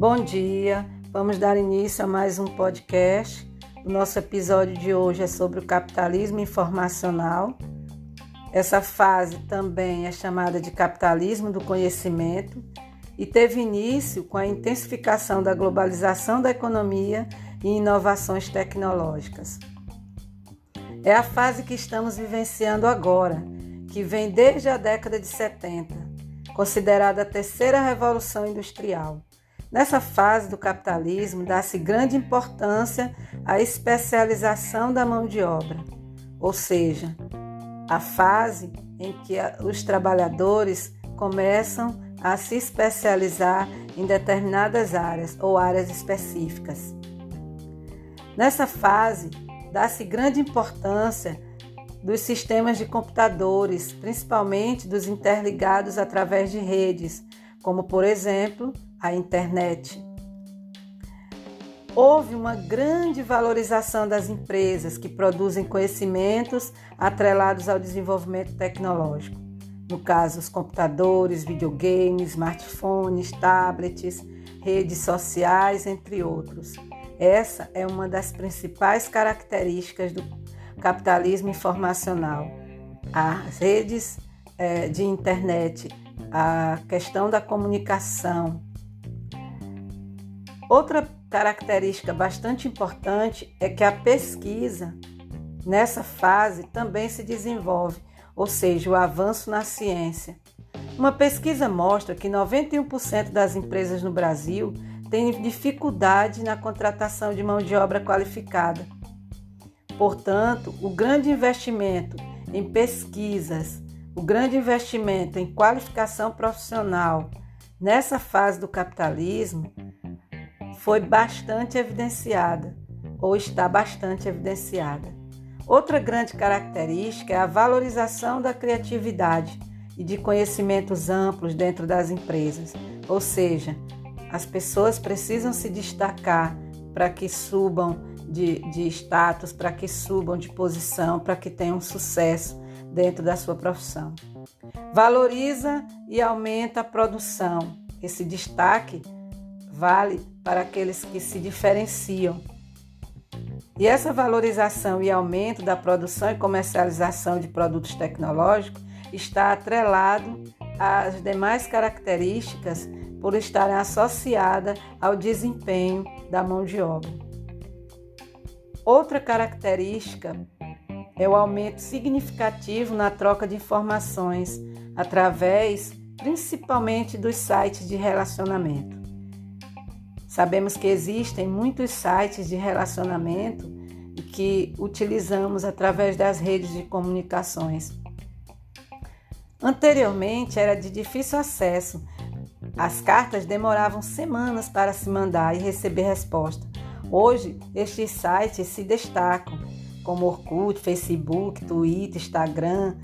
Bom dia, vamos dar início a mais um podcast. O nosso episódio de hoje é sobre o capitalismo informacional. Essa fase também é chamada de capitalismo do conhecimento e teve início com a intensificação da globalização da economia e inovações tecnológicas. É a fase que estamos vivenciando agora, que vem desde a década de 70, considerada a terceira revolução industrial. Nessa fase do capitalismo, dá-se grande importância à especialização da mão de obra, ou seja, a fase em que os trabalhadores começam a se especializar em determinadas áreas ou áreas específicas. Nessa fase, dá-se grande importância dos sistemas de computadores, principalmente dos interligados através de redes, como por exemplo a internet. Houve uma grande valorização das empresas que produzem conhecimentos atrelados ao desenvolvimento tecnológico. No caso, os computadores, videogames, smartphones, tablets, redes sociais, entre outros. Essa é uma das principais características do capitalismo informacional. As redes é, de internet, a questão da comunicação, Outra característica bastante importante é que a pesquisa nessa fase também se desenvolve, ou seja, o avanço na ciência. Uma pesquisa mostra que 91% das empresas no Brasil têm dificuldade na contratação de mão de obra qualificada. Portanto, o grande investimento em pesquisas, o grande investimento em qualificação profissional nessa fase do capitalismo foi bastante evidenciada ou está bastante evidenciada. Outra grande característica é a valorização da criatividade e de conhecimentos amplos dentro das empresas, ou seja, as pessoas precisam se destacar para que subam de, de status, para que subam de posição, para que tenham sucesso dentro da sua profissão. Valoriza e aumenta a produção. Esse destaque vale para aqueles que se diferenciam. E essa valorização e aumento da produção e comercialização de produtos tecnológicos está atrelado às demais características por estarem associadas ao desempenho da mão de obra. Outra característica é o aumento significativo na troca de informações através principalmente dos sites de relacionamento. Sabemos que existem muitos sites de relacionamento que utilizamos através das redes de comunicações. Anteriormente era de difícil acesso. As cartas demoravam semanas para se mandar e receber resposta. Hoje, estes sites se destacam, como Orkut, Facebook, Twitter, Instagram,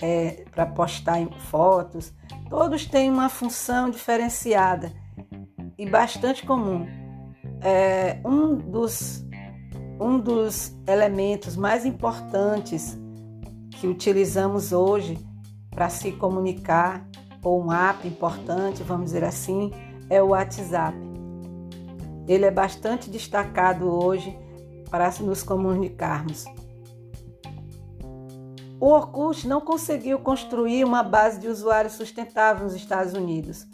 é, para postar fotos. Todos têm uma função diferenciada e bastante comum. É um dos, um dos elementos mais importantes que utilizamos hoje para se comunicar, ou um app importante, vamos dizer assim, é o WhatsApp. Ele é bastante destacado hoje para nos comunicarmos. O Orkut não conseguiu construir uma base de usuários sustentável nos Estados Unidos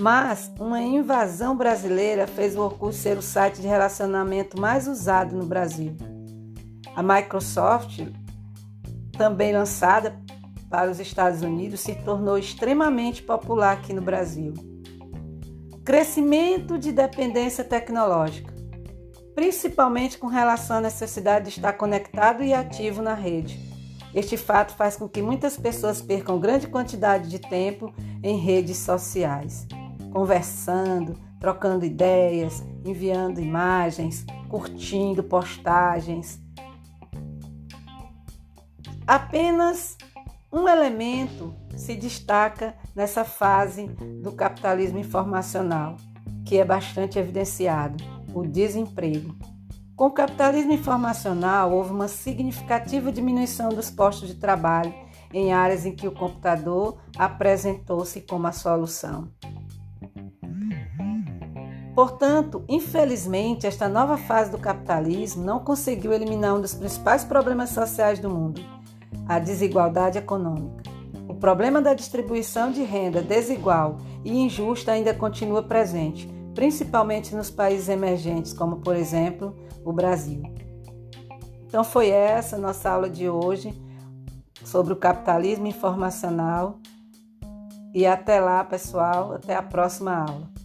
mas uma invasão brasileira fez o Orkut ser o site de relacionamento mais usado no Brasil. A Microsoft, também lançada para os Estados Unidos, se tornou extremamente popular aqui no Brasil. Crescimento de dependência tecnológica, principalmente com relação à necessidade de estar conectado e ativo na rede. Este fato faz com que muitas pessoas percam grande quantidade de tempo em redes sociais conversando, trocando ideias, enviando imagens, curtindo postagens. Apenas um elemento se destaca nessa fase do capitalismo informacional, que é bastante evidenciado: o desemprego. Com o capitalismo informacional, houve uma significativa diminuição dos postos de trabalho em áreas em que o computador apresentou-se como a solução. Portanto, infelizmente, esta nova fase do capitalismo não conseguiu eliminar um dos principais problemas sociais do mundo, a desigualdade econômica. O problema da distribuição de renda desigual e injusta ainda continua presente, principalmente nos países emergentes, como por exemplo o Brasil. Então foi essa nossa aula de hoje sobre o capitalismo informacional. E até lá, pessoal, até a próxima aula.